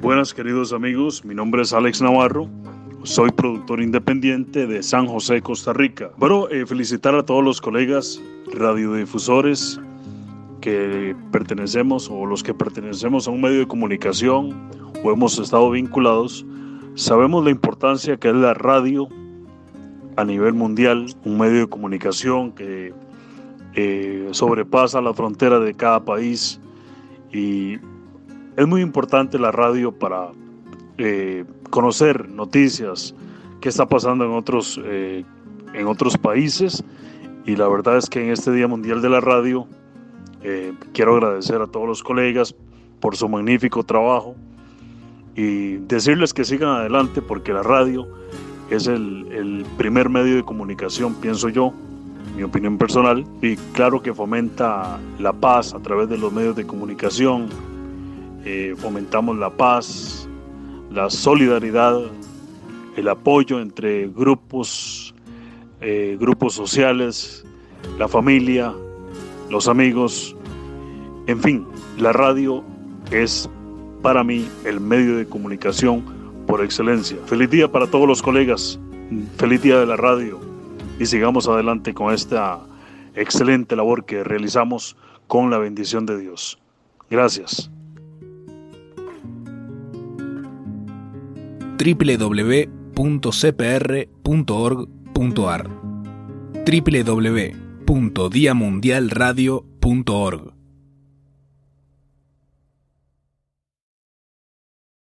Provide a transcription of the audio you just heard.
Buenas queridos amigos, mi nombre es Alex Navarro, soy productor independiente de San José, Costa Rica. Bueno, eh, felicitar a todos los colegas radiodifusores que pertenecemos o los que pertenecemos a un medio de comunicación o hemos estado vinculados, sabemos la importancia que es la radio a nivel mundial, un medio de comunicación que eh, sobrepasa la frontera de cada país y es muy importante la radio para eh, conocer noticias, qué está pasando en otros, eh, en otros países. Y la verdad es que en este Día Mundial de la Radio eh, quiero agradecer a todos los colegas por su magnífico trabajo y decirles que sigan adelante porque la radio es el, el primer medio de comunicación, pienso yo, mi opinión personal, y claro que fomenta la paz a través de los medios de comunicación, eh, fomentamos la paz, la solidaridad, el apoyo entre grupos, eh, grupos sociales, la familia, los amigos, en fin, la radio es para mí el medio de comunicación por excelencia. Feliz día para todos los colegas, feliz día de la radio y sigamos adelante con esta excelente labor que realizamos con la bendición de Dios. Gracias. www.cpr.org.ar www.diamundialradio.org